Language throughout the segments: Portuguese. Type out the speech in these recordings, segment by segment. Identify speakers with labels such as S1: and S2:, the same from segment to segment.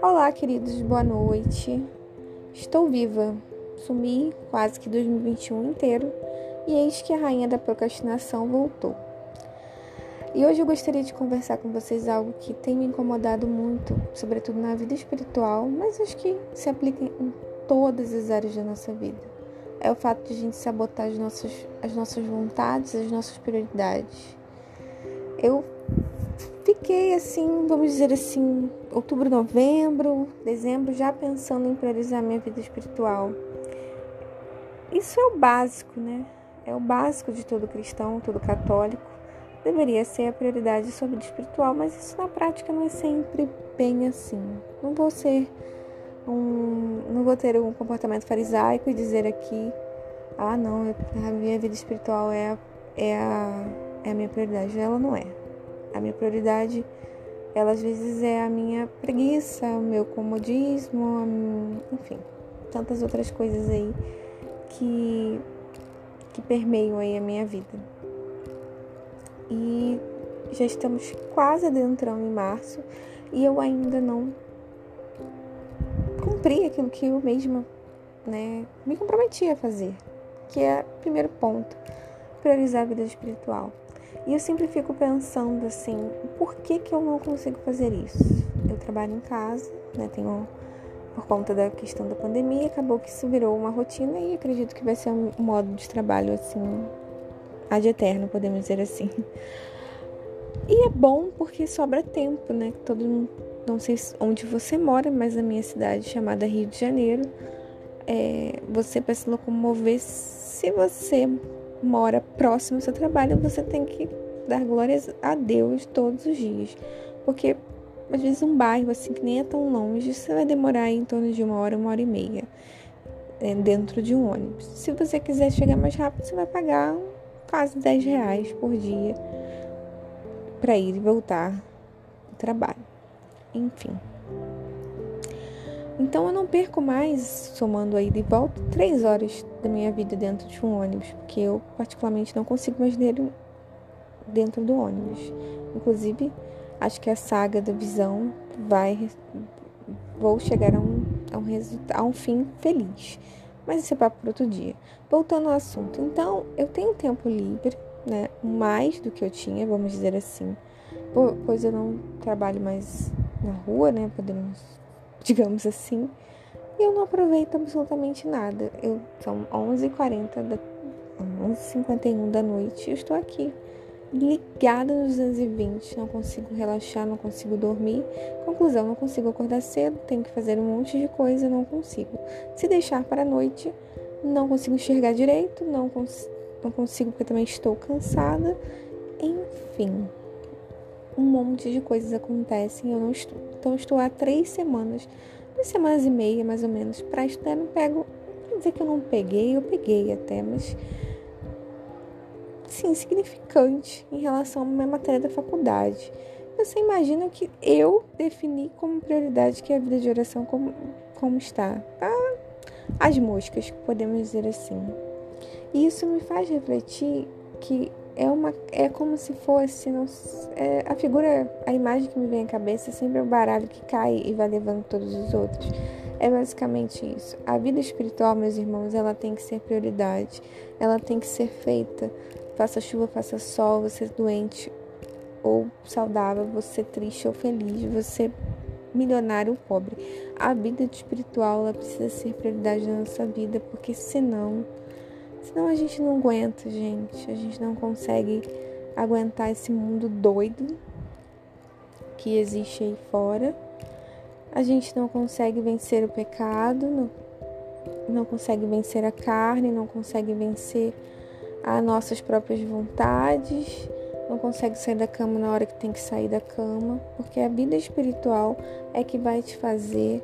S1: Olá, queridos, boa noite. Estou viva. Sumi quase que 2021 inteiro e eis que a rainha da procrastinação voltou. E hoje eu gostaria de conversar com vocês algo que tem me incomodado muito, sobretudo na vida espiritual, mas acho que se aplica em todas as áreas da nossa vida. É o fato de a gente sabotar as nossas, as nossas vontades, as nossas prioridades. Eu fiquei assim, vamos dizer assim, outubro, novembro, dezembro, já pensando em priorizar minha vida espiritual. Isso é o básico, né? É o básico de todo cristão, todo católico. Deveria ser a prioridade sobre o espiritual, mas isso na prática não é sempre bem assim. Não vou ser um, não vou ter um comportamento farisaico e dizer aqui, ah, não, a minha vida espiritual é é a, é a minha prioridade. Ela não é. A minha prioridade, ela às vezes é a minha preguiça, o meu comodismo, enfim, tantas outras coisas aí que, que permeiam aí a minha vida. E já estamos quase adentrando em março e eu ainda não cumpri aquilo que eu mesma né, me comprometi a fazer, que é primeiro ponto, priorizar a vida espiritual. E eu sempre fico pensando assim, por que, que eu não consigo fazer isso? Eu trabalho em casa, né? Tenho por conta da questão da pandemia, acabou que isso virou uma rotina e acredito que vai ser um modo de trabalho assim ad eterno, podemos dizer assim. E é bom porque sobra tempo, né? Todo mundo, não sei onde você mora, mas na minha cidade chamada Rio de Janeiro, é, você para se locomover, se você mora próximo ao seu trabalho, você tem que dar glórias a Deus todos os dias. Porque às vezes um bairro assim que nem é tão longe, você vai demorar em torno de uma hora, uma hora e meia é, dentro de um ônibus. Se você quiser chegar mais rápido, você vai pagar quase 10 reais por dia para ir e voltar do trabalho. Enfim. Então eu não perco mais, somando aí de volta, três horas da minha vida dentro de um ônibus, porque eu particularmente não consigo mais ler dentro do ônibus. Inclusive, acho que a saga da visão vai. Vou chegar a um, a um, a um fim feliz. Mas isso é papo para outro dia. Voltando ao assunto. Então, eu tenho tempo livre, né? Mais do que eu tinha, vamos dizer assim. Pois eu não trabalho mais na rua, né? Podemos digamos assim, e eu não aproveito absolutamente nada. Eu são 11h40 da 11h51 da noite, eu estou aqui ligada nos 220, não consigo relaxar, não consigo dormir. Conclusão, não consigo acordar cedo, tenho que fazer um monte de coisa, não consigo. Se deixar para a noite, não consigo enxergar direito, não, cons não consigo porque também estou cansada. Enfim, um monte de coisas acontecem e eu não estudo. Então, eu estou há três semanas, duas semanas e meia mais ou menos, para estudar. Não pego, não dizer que eu não peguei, eu peguei até, mas sim, significante em relação à minha matéria da faculdade. Você imagina que eu defini como prioridade que a vida de oração como, como está. Tá? As moscas, podemos dizer assim. E isso me faz refletir que é uma é como se fosse não, é, a figura a imagem que me vem à cabeça é sempre o baralho que cai e vai levando todos os outros. É basicamente isso. A vida espiritual meus irmãos ela tem que ser prioridade. Ela tem que ser feita. Faça chuva faça sol você doente ou saudável você triste ou feliz você milionário ou pobre. A vida espiritual ela precisa ser prioridade na nossa vida porque senão Senão a gente não aguenta, gente. A gente não consegue aguentar esse mundo doido que existe aí fora. A gente não consegue vencer o pecado, não, não consegue vencer a carne, não consegue vencer as nossas próprias vontades, não consegue sair da cama na hora que tem que sair da cama, porque a vida espiritual é que vai te fazer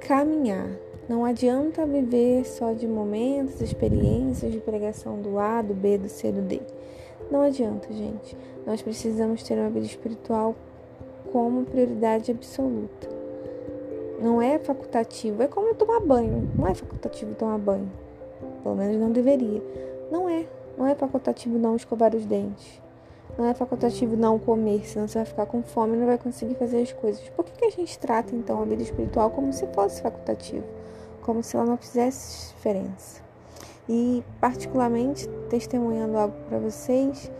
S1: caminhar. Não adianta viver só de momentos, experiências de pregação do A, do B, do C, do D. Não adianta, gente. Nós precisamos ter uma vida espiritual como prioridade absoluta. Não é facultativo, é como tomar banho. Não é facultativo tomar banho. Pelo menos não deveria. Não é. Não é facultativo não escovar os dentes. Não é facultativo não comer, senão você vai ficar com fome e não vai conseguir fazer as coisas. Por que, que a gente trata então a vida espiritual como se fosse facultativo? Como se ela não fizesse diferença? E, particularmente, testemunhando algo para vocês,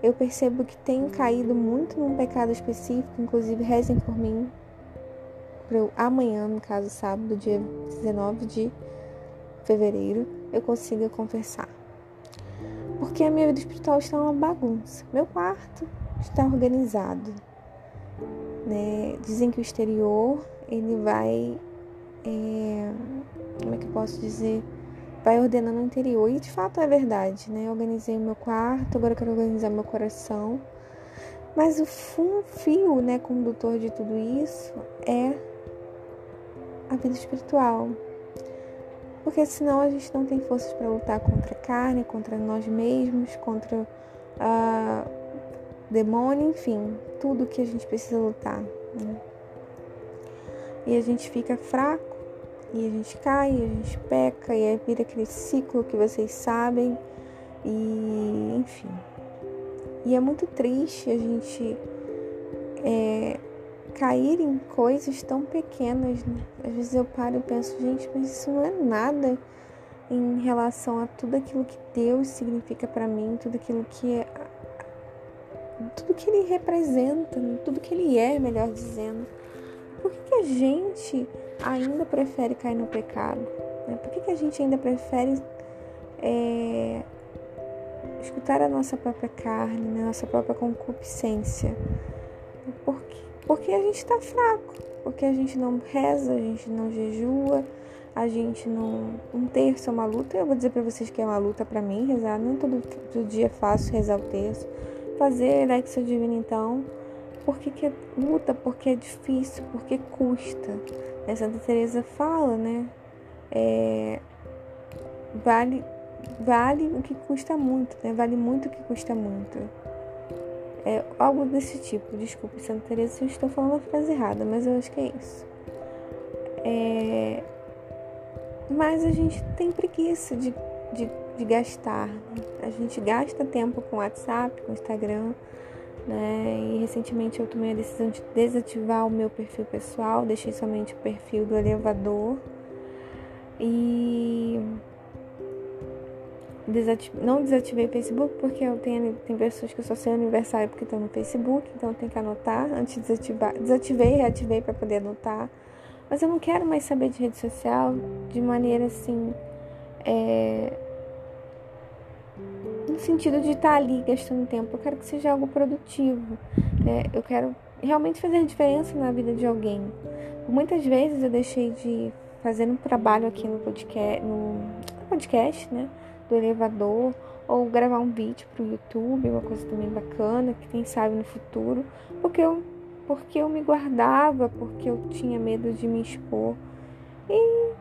S1: eu percebo que tenho caído muito num pecado específico, inclusive rezem por mim, para amanhã, no caso sábado, dia 19 de fevereiro, eu consiga confessar. Porque a minha vida espiritual está uma bagunça. Meu quarto está organizado. Né? Dizem que o exterior ele vai. É, como é que eu posso dizer? Vai ordenando o interior. E de fato é verdade, né? Eu organizei o meu quarto, agora eu quero organizar meu coração. Mas o fio, né, condutor de tudo isso é a vida espiritual. Porque senão a gente não tem forças para lutar contra a carne, contra nós mesmos, contra a demônio, enfim, tudo que a gente precisa lutar. Né? E a gente fica fraco, e a gente cai, e a gente peca, e aí vira aquele ciclo que vocês sabem, e enfim. E é muito triste a gente é, cair em coisas tão pequenas, né? Às vezes eu paro e penso, gente, mas isso não é nada em relação a tudo aquilo que Deus significa para mim, tudo aquilo que é, tudo que ele representa, né? tudo que ele é, melhor dizendo. Por que, que a gente ainda prefere cair no pecado? Né? Por que, que a gente ainda prefere é, escutar a nossa própria carne, né? nossa própria concupiscência? Por? Porque a gente está fraco, porque a gente não reza, a gente não jejua, a gente não. Um terço é uma luta. Eu vou dizer para vocês que é uma luta para mim rezar. Não todo, todo dia é fácil rezar o terço. Fazer Lexia Divina, então. Por que, que é luta? Porque é difícil, porque custa. A Santa Teresa fala, né? É, vale, vale o que custa muito, né? Vale muito o que custa muito. É algo desse tipo. Desculpe, Santa Teresa, se eu estou falando a frase errada, mas eu acho que é isso. É... Mas a gente tem preguiça de, de, de gastar. Né? A gente gasta tempo com WhatsApp, com Instagram. Né? E recentemente eu tomei a decisão de desativar o meu perfil pessoal, deixei somente o perfil do elevador. E não desativei o Facebook porque eu tenho tem pessoas que eu só sei aniversário porque estão no Facebook, então tem que anotar antes de desativar. Desativei reativei para poder anotar. Mas eu não quero mais saber de rede social de maneira assim. É, no sentido de estar ali gastando tempo. Eu quero que seja algo produtivo. Né? Eu quero realmente fazer diferença na vida de alguém. Muitas vezes eu deixei de fazer um trabalho aqui no podcast, no podcast, né? Do elevador ou gravar um vídeo para o YouTube, uma coisa também bacana, que quem sabe no futuro, porque eu, porque eu me guardava, porque eu tinha medo de me expor e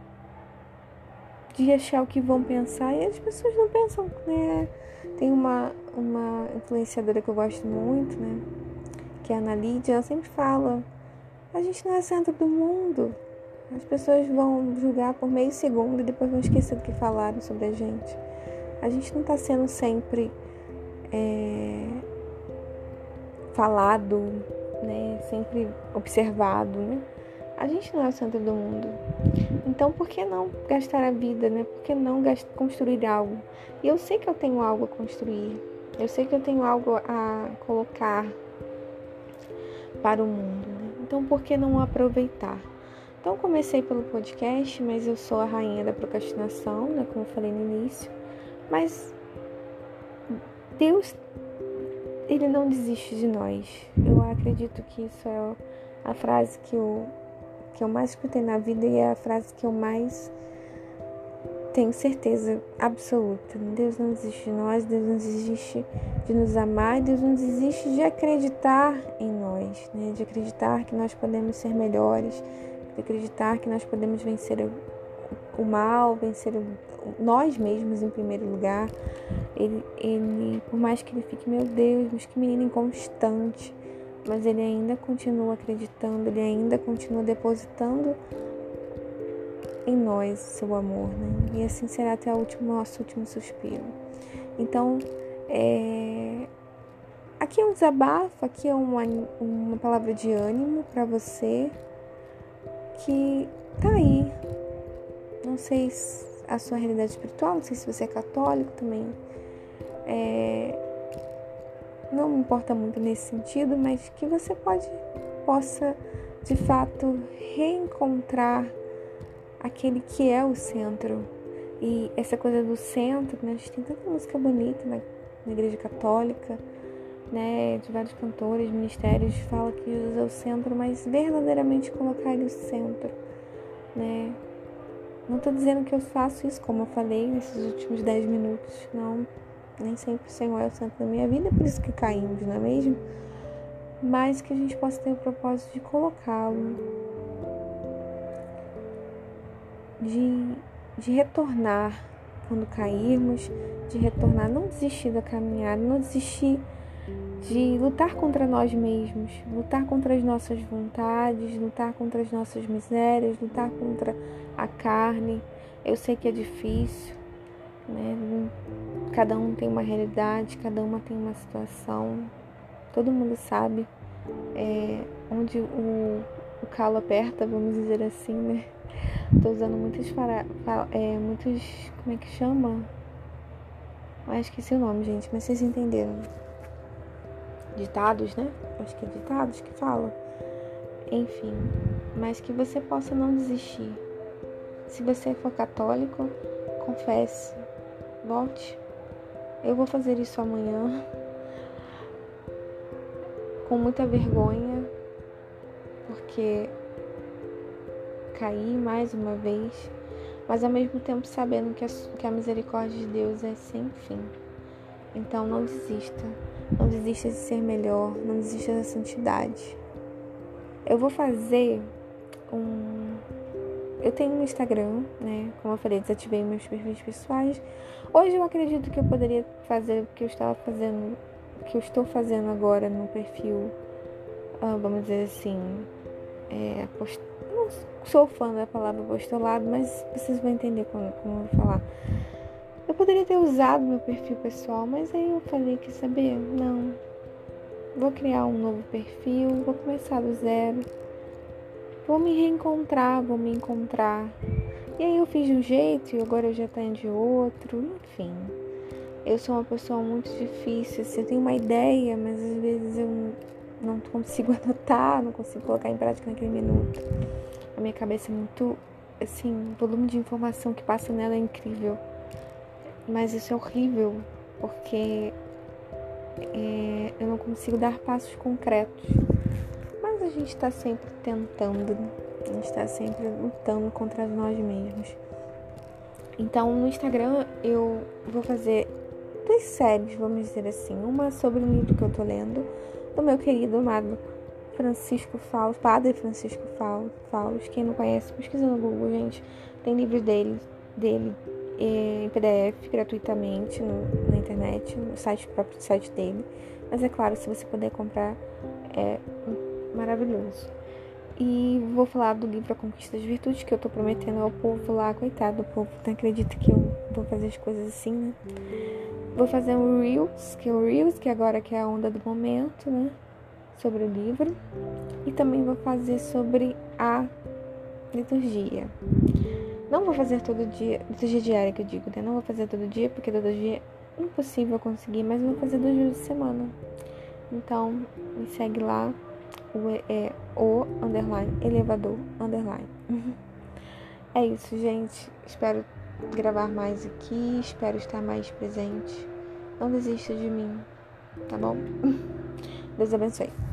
S1: de achar o que vão pensar e as pessoas não pensam, né? Tem uma, uma influenciadora que eu gosto muito, né? Que é a Ana Lídia, ela sempre fala, a gente não é centro do mundo. As pessoas vão julgar por meio segundo e depois vão esquecer do que falaram sobre a gente a gente não está sendo sempre é, falado, né? Sempre observado, né? A gente não é o centro do mundo. Então, por que não gastar a vida, né? Por que não construir algo? E eu sei que eu tenho algo a construir. Eu sei que eu tenho algo a colocar para o mundo. Né? Então, por que não aproveitar? Então, comecei pelo podcast, mas eu sou a rainha da procrastinação, né? Como eu falei no início. Mas Deus, Ele não desiste de nós. Eu acredito que isso é a frase que eu, que eu mais escutei na vida e é a frase que eu mais tenho certeza absoluta. Deus não desiste de nós, Deus não desiste de nos amar, Deus não desiste de acreditar em nós, né? de acreditar que nós podemos ser melhores, de acreditar que nós podemos vencer o mal, vencer o nós mesmos em primeiro lugar. Ele, ele, por mais que ele fique, meu Deus, mas que menino inconstante, mas ele ainda continua acreditando, ele ainda continua depositando em nós seu amor, né? E assim será até o último, nosso último suspiro. Então, é, aqui é um desabafo, aqui é uma, uma palavra de ânimo para você que tá aí. Não sei a sua realidade espiritual, não sei se você é católico também. É, não me importa muito nesse sentido, mas que você pode possa de fato reencontrar aquele que é o centro. E essa coisa do centro, né? A gente tem tanta música bonita na, na igreja católica, né? De vários cantores, ministérios, fala que Jesus é o centro, mas verdadeiramente colocar ele no centro, né? Não estou dizendo que eu faço isso, como eu falei nesses últimos 10 minutos, não. Nem sempre o Senhor é o centro da minha vida, por isso que caímos, não é mesmo? Mas que a gente possa ter o propósito de colocá-lo, de, de retornar quando cairmos, de retornar, não desistir da caminhada, não desistir de lutar contra nós mesmos, lutar contra as nossas vontades, lutar contra as nossas misérias, lutar contra a carne. Eu sei que é difícil, né? Cada um tem uma realidade, cada uma tem uma situação. Todo mundo sabe é, onde o, o calo aperta, vamos dizer assim, né? Tô usando muitos para, é, muitos, como é que chama? Ah, esqueci o nome, gente, mas vocês entenderam. Ditados, né? Acho que é ditados que falam. Enfim, mas que você possa não desistir. Se você for católico, confesse, volte. Eu vou fazer isso amanhã com muita vergonha, porque caí mais uma vez, mas ao mesmo tempo sabendo que a, que a misericórdia de Deus é sem fim. Então não desista, não desista de ser melhor, não desista da santidade. Eu vou fazer um. Eu tenho um Instagram, né? Como eu falei, desativei meus perfis pessoais. Hoje eu acredito que eu poderia fazer o que eu estava fazendo, o que eu estou fazendo agora no perfil, ah, vamos dizer assim, é, não sou fã da palavra apostolado, mas vocês vão entender como, como eu vou falar. Poderia ter usado meu perfil pessoal, mas aí eu falei que saber, não. Vou criar um novo perfil, vou começar do zero. Vou me reencontrar, vou me encontrar. E aí eu fiz de um jeito e agora eu já tenho de outro, enfim. Eu sou uma pessoa muito difícil, assim, eu tenho uma ideia, mas às vezes eu não consigo anotar, não consigo colocar em prática naquele minuto. A minha cabeça é muito, assim, o volume de informação que passa nela é incrível. Mas isso é horrível, porque é, eu não consigo dar passos concretos. Mas a gente está sempre tentando, a gente está sempre lutando contra nós mesmos. Então no Instagram eu vou fazer duas séries, vamos dizer assim. Uma sobre um livro que eu tô lendo, do meu querido amado Francisco Fausto, Padre Francisco Fausto. Quem não conhece, pesquisa no Google, gente. Tem livros dele, dele em PDF gratuitamente no, na internet, no site próprio site dele. Mas é claro, se você puder comprar, é maravilhoso. E vou falar do livro A Conquista das Virtudes, que eu tô prometendo ao povo lá, coitado do povo, não acredita que eu vou fazer as coisas assim, né? Vou fazer um Reels, que é o Reels, que agora que é a onda do momento, né? sobre o livro e também vou fazer sobre a liturgia. Não vou fazer todo dia, liturgia diária que eu digo, né? Não vou fazer todo dia, porque todo dia é impossível conseguir, mas vou fazer dois dias de semana. Então, me segue lá, o, é, o underline, elevador, underline. é isso, gente. Espero gravar mais aqui, espero estar mais presente. Não desista de mim, tá bom? Deus abençoe.